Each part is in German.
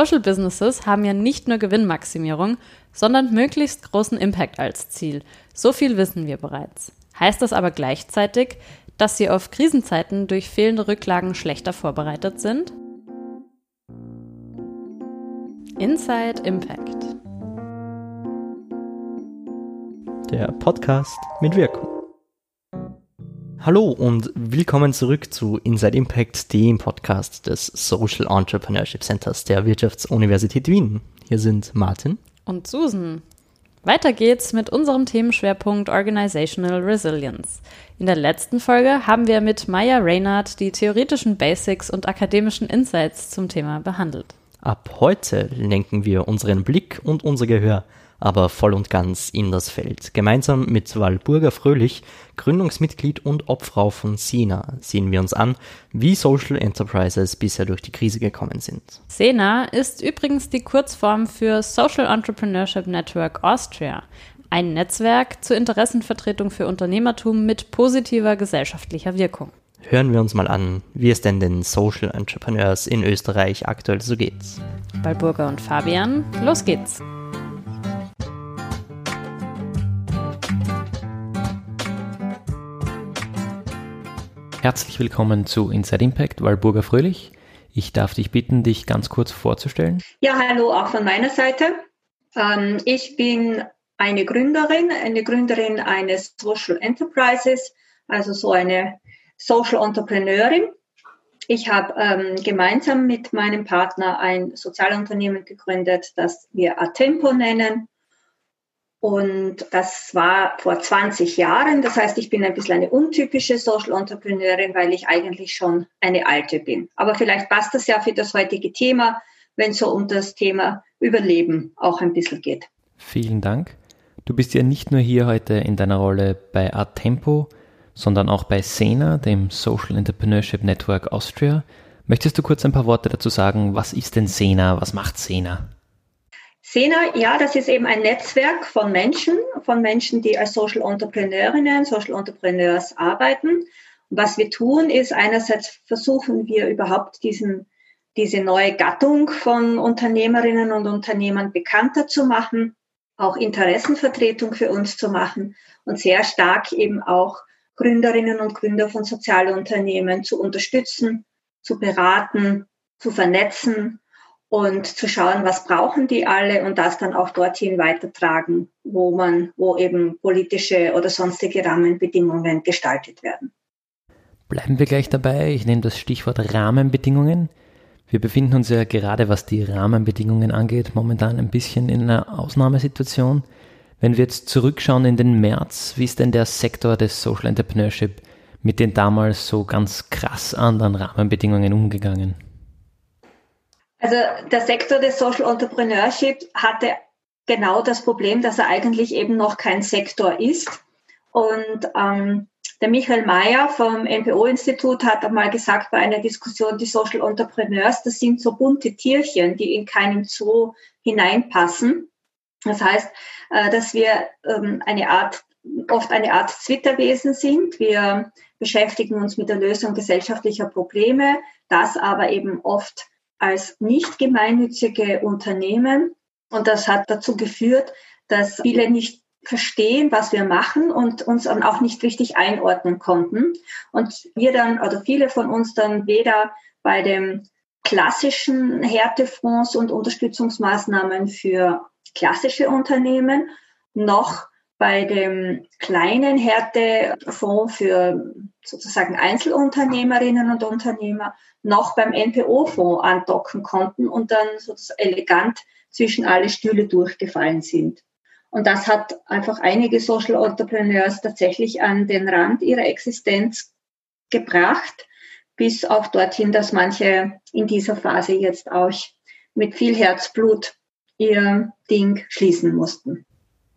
Social Businesses haben ja nicht nur Gewinnmaximierung, sondern möglichst großen Impact als Ziel. So viel wissen wir bereits. Heißt das aber gleichzeitig, dass sie auf Krisenzeiten durch fehlende Rücklagen schlechter vorbereitet sind? Inside Impact. Der Podcast mit Wirkung. Hallo und willkommen zurück zu Inside Impact, dem Podcast des Social Entrepreneurship Centers der Wirtschaftsuniversität Wien. Hier sind Martin und Susan. Weiter geht's mit unserem Themenschwerpunkt Organizational Resilience. In der letzten Folge haben wir mit Maya Reynard die theoretischen Basics und akademischen Insights zum Thema behandelt. Ab heute lenken wir unseren Blick und unser Gehör aber voll und ganz in das Feld. Gemeinsam mit Walburga Fröhlich, Gründungsmitglied und Obfrau von Sena, sehen wir uns an, wie Social Enterprises bisher durch die Krise gekommen sind. Sena ist übrigens die Kurzform für Social Entrepreneurship Network Austria, ein Netzwerk zur Interessenvertretung für Unternehmertum mit positiver gesellschaftlicher Wirkung. Hören wir uns mal an, wie es denn den Social Entrepreneurs in Österreich aktuell so geht. Walburga und Fabian, los geht's! Herzlich willkommen zu Inside Impact, Walburga Fröhlich. Ich darf dich bitten, dich ganz kurz vorzustellen. Ja, hallo auch von meiner Seite. Ähm, ich bin eine Gründerin, eine Gründerin eines Social Enterprises, also so eine Social Entrepreneurin. Ich habe ähm, gemeinsam mit meinem Partner ein Sozialunternehmen gegründet, das wir Atempo nennen. Und das war vor 20 Jahren. Das heißt, ich bin ein bisschen eine untypische Social Entrepreneurin, weil ich eigentlich schon eine alte bin. Aber vielleicht passt das ja für das heutige Thema, wenn es so um das Thema Überleben auch ein bisschen geht. Vielen Dank. Du bist ja nicht nur hier heute in deiner Rolle bei Artempo, sondern auch bei SENA, dem Social Entrepreneurship Network Austria. Möchtest du kurz ein paar Worte dazu sagen? Was ist denn SENA? Was macht SENA? SENA, ja, das ist eben ein Netzwerk von Menschen, von Menschen, die als Social Entrepreneurinnen, Social Entrepreneurs arbeiten. Und was wir tun, ist einerseits versuchen wir überhaupt diesen, diese neue Gattung von Unternehmerinnen und Unternehmern bekannter zu machen, auch Interessenvertretung für uns zu machen und sehr stark eben auch Gründerinnen und Gründer von Sozialunternehmen zu unterstützen, zu beraten, zu vernetzen und zu schauen, was brauchen die alle und das dann auch dorthin weitertragen, wo man, wo eben politische oder sonstige Rahmenbedingungen gestaltet werden. Bleiben wir gleich dabei. Ich nehme das Stichwort Rahmenbedingungen. Wir befinden uns ja gerade, was die Rahmenbedingungen angeht, momentan ein bisschen in einer Ausnahmesituation. Wenn wir jetzt zurückschauen in den März, wie ist denn der Sektor des Social Entrepreneurship mit den damals so ganz krass anderen Rahmenbedingungen umgegangen? Also der Sektor des Social Entrepreneurship hatte genau das Problem, dass er eigentlich eben noch kein Sektor ist. Und ähm, der Michael Mayer vom NPO-Institut hat einmal gesagt bei einer Diskussion, die Social Entrepreneurs, das sind so bunte Tierchen, die in keinen Zoo hineinpassen. Das heißt, äh, dass wir ähm, eine Art, oft eine Art Zwitterwesen sind. Wir beschäftigen uns mit der Lösung gesellschaftlicher Probleme, das aber eben oft als nicht gemeinnützige Unternehmen. Und das hat dazu geführt, dass viele nicht verstehen, was wir machen und uns dann auch nicht richtig einordnen konnten. Und wir dann, oder viele von uns dann weder bei dem klassischen Härtefonds und Unterstützungsmaßnahmen für klassische Unternehmen noch bei dem kleinen Härtefonds für sozusagen Einzelunternehmerinnen und Unternehmer noch beim NPO-Fonds andocken konnten und dann sozusagen elegant zwischen alle Stühle durchgefallen sind. Und das hat einfach einige Social Entrepreneurs tatsächlich an den Rand ihrer Existenz gebracht, bis auch dorthin, dass manche in dieser Phase jetzt auch mit viel Herzblut ihr Ding schließen mussten.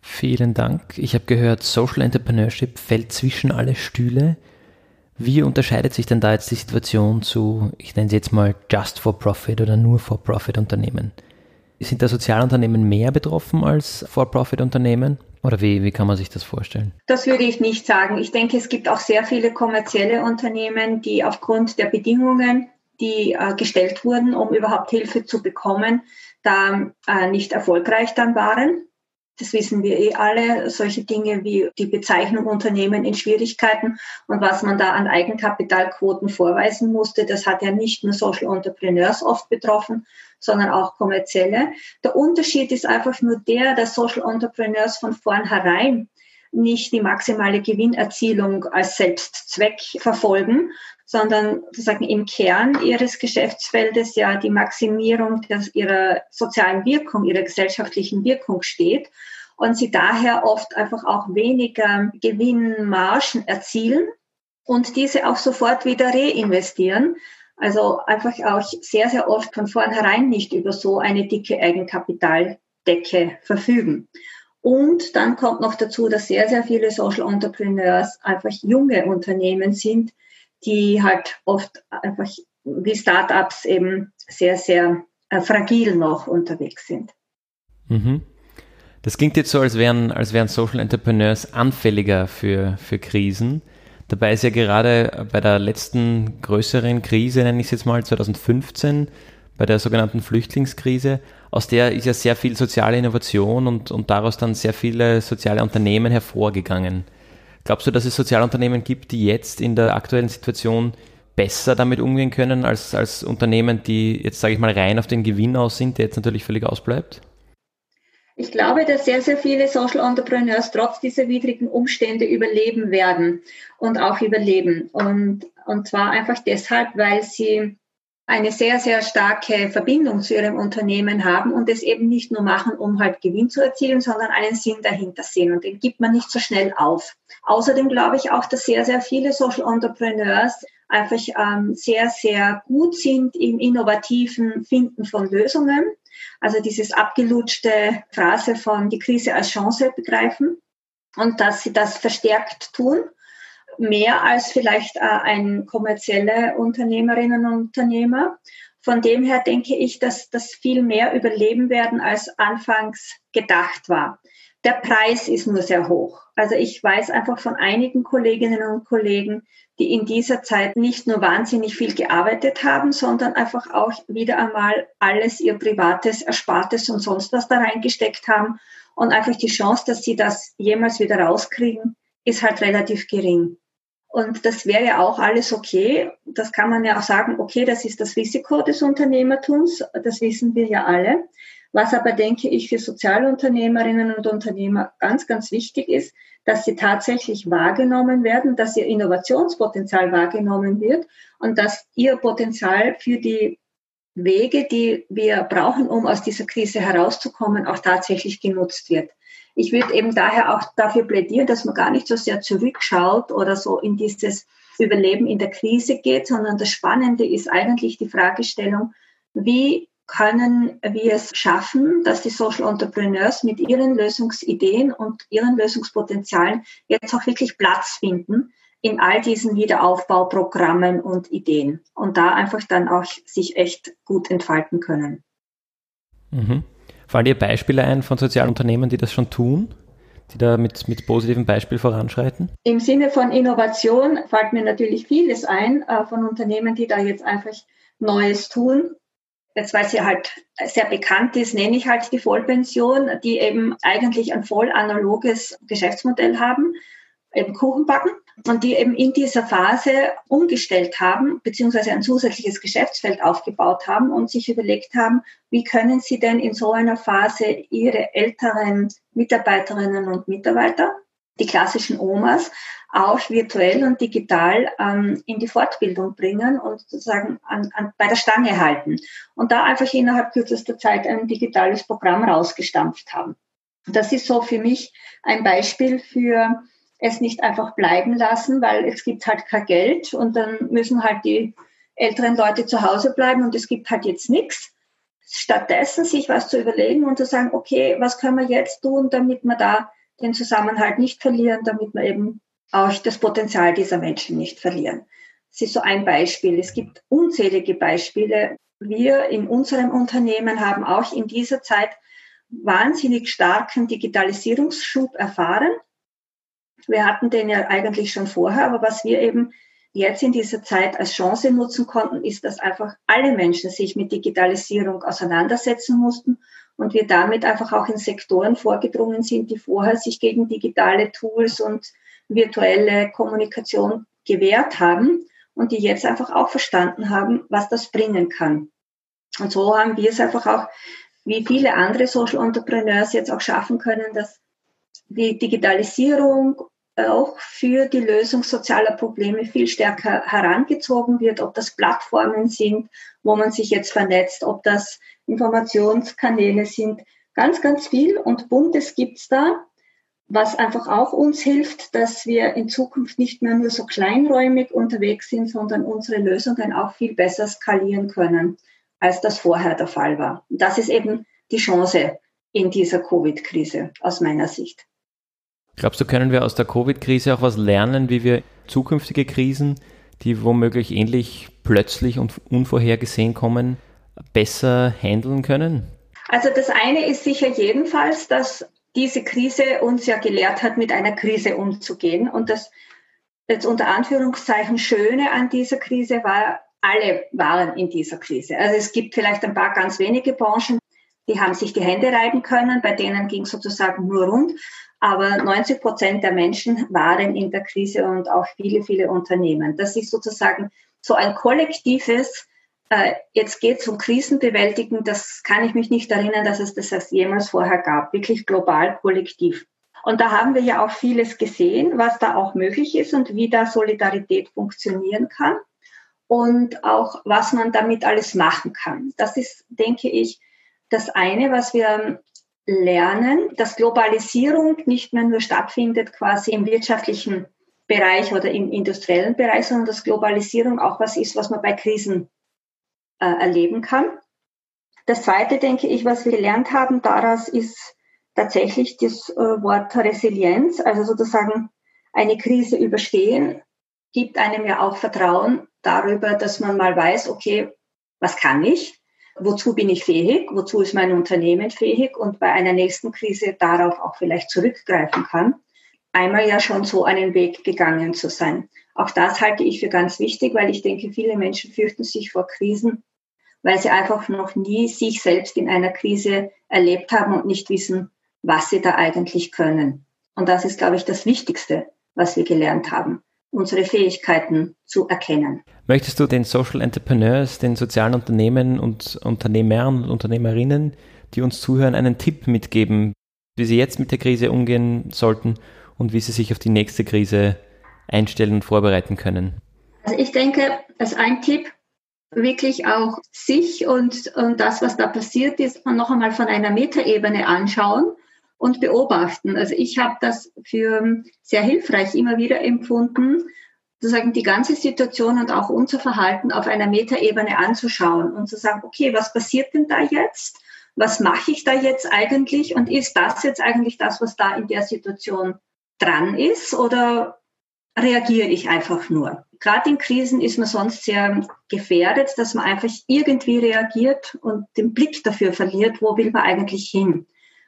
Vielen Dank. Ich habe gehört, Social Entrepreneurship fällt zwischen alle Stühle. Wie unterscheidet sich denn da jetzt die Situation zu, ich nenne sie jetzt mal Just for Profit oder nur For Profit Unternehmen? Sind da Sozialunternehmen mehr betroffen als For Profit Unternehmen? Oder wie, wie kann man sich das vorstellen? Das würde ich nicht sagen. Ich denke, es gibt auch sehr viele kommerzielle Unternehmen, die aufgrund der Bedingungen, die äh, gestellt wurden, um überhaupt Hilfe zu bekommen, da äh, nicht erfolgreich dann waren. Das wissen wir eh alle. Solche Dinge wie die Bezeichnung Unternehmen in Schwierigkeiten und was man da an Eigenkapitalquoten vorweisen musste, das hat ja nicht nur Social Entrepreneurs oft betroffen, sondern auch kommerzielle. Der Unterschied ist einfach nur der, dass Social Entrepreneurs von vornherein nicht die maximale Gewinnerzielung als Selbstzweck verfolgen, sondern sozusagen im Kern ihres Geschäftsfeldes ja die Maximierung des, ihrer sozialen Wirkung, ihrer gesellschaftlichen Wirkung steht und sie daher oft einfach auch weniger Gewinnmargen erzielen und diese auch sofort wieder reinvestieren. Also einfach auch sehr, sehr oft von vornherein nicht über so eine dicke Eigenkapitaldecke verfügen. Und dann kommt noch dazu, dass sehr, sehr viele Social Entrepreneurs einfach junge Unternehmen sind, die halt oft einfach wie Startups eben sehr, sehr äh, fragil noch unterwegs sind. Mhm. Das klingt jetzt so, als wären, als wären Social Entrepreneurs anfälliger für, für Krisen. Dabei ist ja gerade bei der letzten größeren Krise, nenne ich es jetzt mal, 2015, bei der sogenannten Flüchtlingskrise, aus der ist ja sehr viel soziale Innovation und, und daraus dann sehr viele soziale Unternehmen hervorgegangen. Glaubst du, dass es Sozialunternehmen gibt, die jetzt in der aktuellen Situation besser damit umgehen können als, als Unternehmen, die jetzt, sage ich mal, rein auf den Gewinn aus sind, der jetzt natürlich völlig ausbleibt? Ich glaube, dass sehr, sehr viele Social Entrepreneurs trotz dieser widrigen Umstände überleben werden und auch überleben. Und, und zwar einfach deshalb, weil sie eine sehr, sehr starke Verbindung zu ihrem Unternehmen haben und es eben nicht nur machen, um halt Gewinn zu erzielen, sondern einen Sinn dahinter sehen. Und den gibt man nicht so schnell auf. Außerdem glaube ich auch, dass sehr, sehr viele Social Entrepreneurs einfach ähm, sehr, sehr gut sind im innovativen Finden von Lösungen. Also dieses abgelutschte Phrase von die Krise als Chance begreifen und dass sie das verstärkt tun mehr als vielleicht äh, ein kommerzielle Unternehmerinnen und Unternehmer. Von dem her denke ich, dass das viel mehr überleben werden, als anfangs gedacht war. Der Preis ist nur sehr hoch. Also ich weiß einfach von einigen Kolleginnen und Kollegen, die in dieser Zeit nicht nur wahnsinnig viel gearbeitet haben, sondern einfach auch wieder einmal alles ihr privates, erspartes und sonst was da reingesteckt haben. Und einfach die Chance, dass sie das jemals wieder rauskriegen, ist halt relativ gering. Und das wäre ja auch alles okay. Das kann man ja auch sagen, okay, das ist das Risiko des Unternehmertums. Das wissen wir ja alle. Was aber, denke ich, für Sozialunternehmerinnen und Unternehmer ganz, ganz wichtig ist, dass sie tatsächlich wahrgenommen werden, dass ihr Innovationspotenzial wahrgenommen wird und dass ihr Potenzial für die Wege, die wir brauchen, um aus dieser Krise herauszukommen, auch tatsächlich genutzt wird. Ich würde eben daher auch dafür plädieren, dass man gar nicht so sehr zurückschaut oder so in dieses Überleben in der Krise geht, sondern das Spannende ist eigentlich die Fragestellung, wie können wir es schaffen, dass die Social Entrepreneurs mit ihren Lösungsideen und ihren Lösungspotenzialen jetzt auch wirklich Platz finden in all diesen Wiederaufbauprogrammen und Ideen und da einfach dann auch sich echt gut entfalten können. Mhm. Fallen dir Beispiele ein von Sozialunternehmen, die das schon tun? die da mit, mit positivem Beispiel voranschreiten? Im Sinne von Innovation fällt mir natürlich vieles ein äh, von Unternehmen, die da jetzt einfach Neues tun. Jetzt, weil sie halt sehr bekannt ist, nenne ich halt die Vollpension, die eben eigentlich ein voll analoges Geschäftsmodell haben, eben Kuchen backen und die eben in dieser Phase umgestellt haben, beziehungsweise ein zusätzliches Geschäftsfeld aufgebaut haben und sich überlegt haben, wie können sie denn in so einer Phase ihre älteren Mitarbeiterinnen und Mitarbeiter, die klassischen Omas, auch virtuell und digital ähm, in die Fortbildung bringen und sozusagen an, an, bei der Stange halten. Und da einfach innerhalb kürzester Zeit ein digitales Programm rausgestampft haben. Das ist so für mich ein Beispiel für es nicht einfach bleiben lassen, weil es gibt halt kein Geld und dann müssen halt die älteren Leute zu Hause bleiben und es gibt halt jetzt nichts. Stattdessen sich was zu überlegen und zu sagen, okay, was können wir jetzt tun, damit wir da den Zusammenhalt nicht verlieren, damit wir eben auch das Potenzial dieser Menschen nicht verlieren. Das ist so ein Beispiel. Es gibt unzählige Beispiele. Wir in unserem Unternehmen haben auch in dieser Zeit wahnsinnig starken Digitalisierungsschub erfahren. Wir hatten den ja eigentlich schon vorher, aber was wir eben jetzt in dieser Zeit als Chance nutzen konnten, ist, dass einfach alle Menschen sich mit Digitalisierung auseinandersetzen mussten und wir damit einfach auch in Sektoren vorgedrungen sind, die vorher sich gegen digitale Tools und virtuelle Kommunikation gewehrt haben und die jetzt einfach auch verstanden haben, was das bringen kann. Und so haben wir es einfach auch, wie viele andere Social Entrepreneurs jetzt auch schaffen können, dass die Digitalisierung auch für die Lösung sozialer Probleme viel stärker herangezogen wird, ob das Plattformen sind, wo man sich jetzt vernetzt, ob das Informationskanäle sind. Ganz, ganz viel und Buntes gibt's da, was einfach auch uns hilft, dass wir in Zukunft nicht mehr nur so kleinräumig unterwegs sind, sondern unsere Lösungen auch viel besser skalieren können, als das vorher der Fall war. Und das ist eben die Chance in dieser Covid-Krise aus meiner Sicht. Glaubst du, können wir aus der Covid-Krise auch was lernen, wie wir zukünftige Krisen, die womöglich ähnlich plötzlich und unvorhergesehen kommen, besser handeln können? Also das eine ist sicher jedenfalls, dass diese Krise uns ja gelehrt hat, mit einer Krise umzugehen. Und das jetzt unter Anführungszeichen Schöne an dieser Krise war, alle waren in dieser Krise. Also es gibt vielleicht ein paar ganz wenige Branchen, die haben sich die Hände reiben können, bei denen ging sozusagen nur rund. Aber 90 Prozent der Menschen waren in der Krise und auch viele, viele Unternehmen. Das ist sozusagen so ein kollektives, äh, jetzt geht es um Krisenbewältigen, das kann ich mich nicht erinnern, dass es das jemals vorher gab, wirklich global, kollektiv. Und da haben wir ja auch vieles gesehen, was da auch möglich ist und wie da Solidarität funktionieren kann und auch was man damit alles machen kann. Das ist, denke ich, das eine, was wir lernen, dass Globalisierung nicht mehr nur stattfindet quasi im wirtschaftlichen Bereich oder im industriellen Bereich, sondern dass Globalisierung auch was ist, was man bei Krisen äh, erleben kann. Das Zweite, denke ich, was wir gelernt haben daraus, ist tatsächlich das äh, Wort Resilienz, also sozusagen eine Krise überstehen, gibt einem ja auch Vertrauen darüber, dass man mal weiß, okay, was kann ich? Wozu bin ich fähig, wozu ist mein Unternehmen fähig und bei einer nächsten Krise darauf auch vielleicht zurückgreifen kann, einmal ja schon so einen Weg gegangen zu sein. Auch das halte ich für ganz wichtig, weil ich denke, viele Menschen fürchten sich vor Krisen, weil sie einfach noch nie sich selbst in einer Krise erlebt haben und nicht wissen, was sie da eigentlich können. Und das ist, glaube ich, das Wichtigste, was wir gelernt haben unsere Fähigkeiten zu erkennen. Möchtest du den Social Entrepreneurs, den sozialen Unternehmen und Unternehmern und Unternehmerinnen, die uns zuhören, einen Tipp mitgeben, wie sie jetzt mit der Krise umgehen sollten und wie sie sich auf die nächste Krise einstellen und vorbereiten können? Also ich denke, als ein Tipp, wirklich auch sich und, und das, was da passiert ist, noch einmal von einer Metaebene anschauen und beobachten. Also ich habe das für sehr hilfreich immer wieder empfunden, sozusagen die ganze Situation und auch unser Verhalten auf einer Metaebene anzuschauen und zu sagen, okay, was passiert denn da jetzt? Was mache ich da jetzt eigentlich? Und ist das jetzt eigentlich das, was da in der Situation dran ist? Oder reagiere ich einfach nur? Gerade in Krisen ist man sonst sehr gefährdet, dass man einfach irgendwie reagiert und den Blick dafür verliert, wo will man eigentlich hin?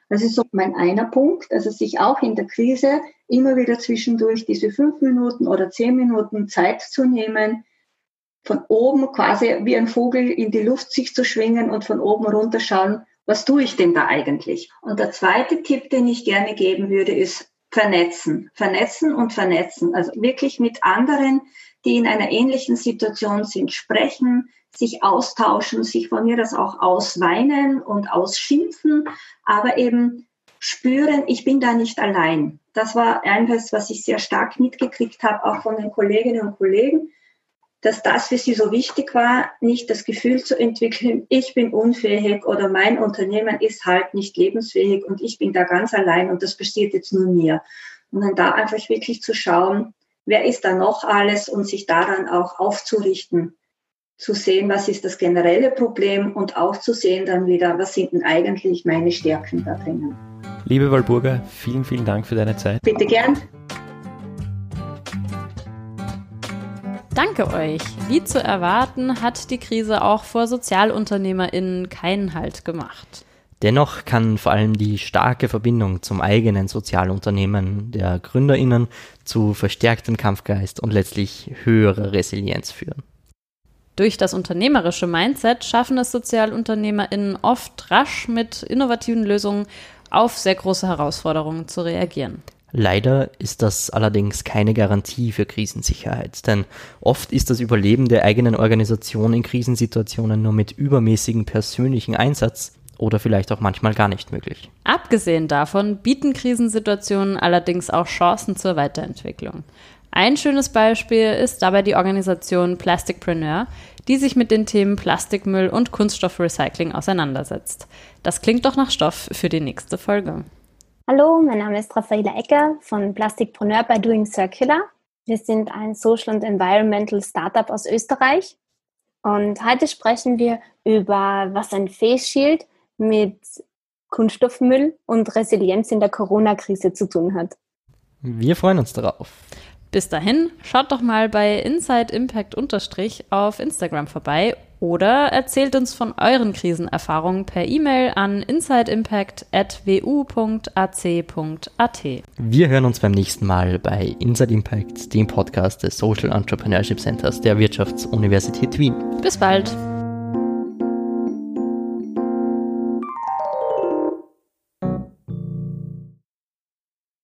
Das ist so mein einer Punkt, also sich auch in der Krise immer wieder zwischendurch diese fünf Minuten oder zehn Minuten Zeit zu nehmen, von oben quasi wie ein Vogel in die Luft sich zu schwingen und von oben runter schauen, was tue ich denn da eigentlich? Und der zweite Tipp, den ich gerne geben würde, ist vernetzen. Vernetzen und vernetzen. Also wirklich mit anderen, die in einer ähnlichen Situation sind, sprechen, sich austauschen, sich von mir das auch ausweinen und ausschimpfen, aber eben spüren, ich bin da nicht allein. Das war etwas, was ich sehr stark mitgekriegt habe, auch von den Kolleginnen und Kollegen, dass das für sie so wichtig war, nicht das Gefühl zu entwickeln, ich bin unfähig oder mein Unternehmen ist halt nicht lebensfähig und ich bin da ganz allein und das passiert jetzt nur mir. Und dann da einfach wirklich zu schauen, wer ist da noch alles und sich daran auch aufzurichten, zu sehen, was ist das generelle Problem und auch zu sehen dann wieder, was sind denn eigentlich meine Stärken da drinnen. Liebe Walburga, vielen, vielen Dank für deine Zeit. Bitte gern. Danke euch. Wie zu erwarten, hat die Krise auch vor SozialunternehmerInnen keinen Halt gemacht. Dennoch kann vor allem die starke Verbindung zum eigenen Sozialunternehmen der GründerInnen zu verstärktem Kampfgeist und letztlich höherer Resilienz führen. Durch das unternehmerische Mindset schaffen es SozialunternehmerInnen oft rasch mit innovativen Lösungen auf sehr große Herausforderungen zu reagieren. Leider ist das allerdings keine Garantie für Krisensicherheit, denn oft ist das Überleben der eigenen Organisation in Krisensituationen nur mit übermäßigem persönlichen Einsatz oder vielleicht auch manchmal gar nicht möglich. Abgesehen davon bieten Krisensituationen allerdings auch Chancen zur Weiterentwicklung. Ein schönes Beispiel ist dabei die Organisation Plasticpreneur, die sich mit den Themen Plastikmüll und Kunststoffrecycling auseinandersetzt. Das klingt doch nach Stoff für die nächste Folge. Hallo, mein Name ist Raffaela Ecker von Plastikpreneur bei Doing Circular. Wir sind ein Social and Environmental Startup aus Österreich. Und heute sprechen wir über, was ein Face Shield mit Kunststoffmüll und Resilienz in der Corona-Krise zu tun hat. Wir freuen uns darauf. Bis dahin, schaut doch mal bei Inside Impact unterstrich auf Instagram vorbei oder erzählt uns von euren Krisenerfahrungen per E-Mail an insideimpact.wu.ac.at. Wir hören uns beim nächsten Mal bei Inside Impact, dem Podcast des Social Entrepreneurship Centers der Wirtschaftsuniversität Wien. Bis bald.